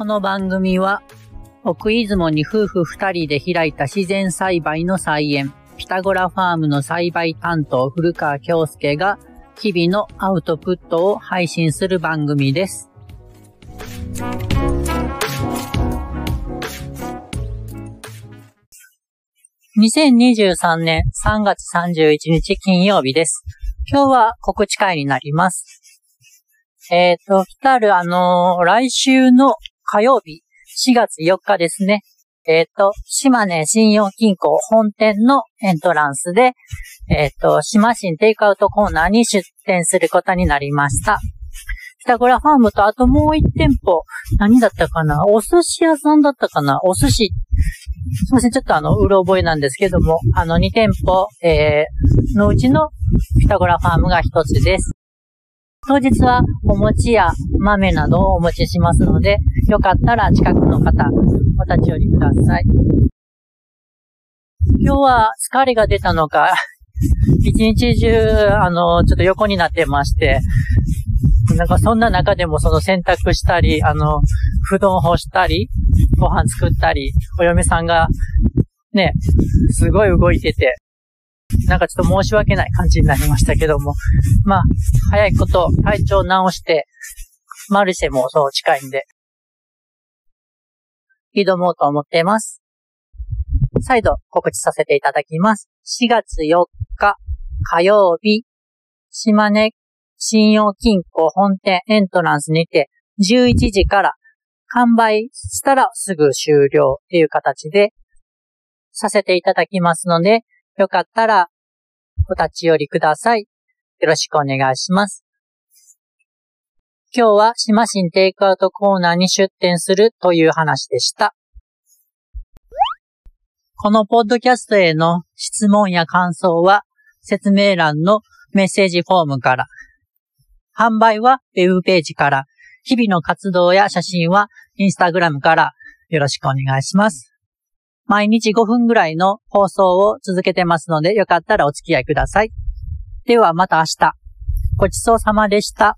この番組は、奥出雲に夫婦二人で開いた自然栽培の菜園、ピタゴラファームの栽培担当古川京介が、日々のアウトプットを配信する番組です。2023年3月31日金曜日です。今日は告知会になります。えっ、と、来たるあのー来週の火曜日、4月4日ですね。えっ、と、島根信用金庫本店のエントランスで、えっ、と、島新テイクアウトコーナーに出店することになりました。ピタゴラファームとあともう一店舗、何だったかな？お寿司屋さんだったかな？お寿司。すいません、ちょっとあの、うろ覚えなんですけども、あの、2店舗、えー、のうちのピタゴラファームが一つです。当日はお餅や豆などをお持ちしますので、よかったら近くの方、お立ち寄りください。今日は疲れが出たのか、一日中、あの、ちょっと横になってまして、なんかそんな中でもその洗濯したり、あの、布団干したり、ご飯作ったり、お嫁さんが、ね、すごい動いてて、なんかちょっと申し訳ない感じになりましたけども、まあ、早いこと体調直して、マルシェもそう近いんで、挑もうと思っています。再度告知させていただきます。4月4日火曜日、島根信用金庫本店エントランスにて11時から販売したらすぐ終了っていう形でさせていただきますので、よかったらお立ち寄りください。よろしくお願いします。今日は島新テイクアウトコーナーに出店するという話でした。このポッドキャストへの質問や感想は説明欄のメッセージフォームから、販売はウェブページから、日々の活動や写真はインスタグラムからよろしくお願いします。毎日5分ぐらいの放送を続けてますので、よかったらお付き合いください。ではまた明日。ごちそうさまでした。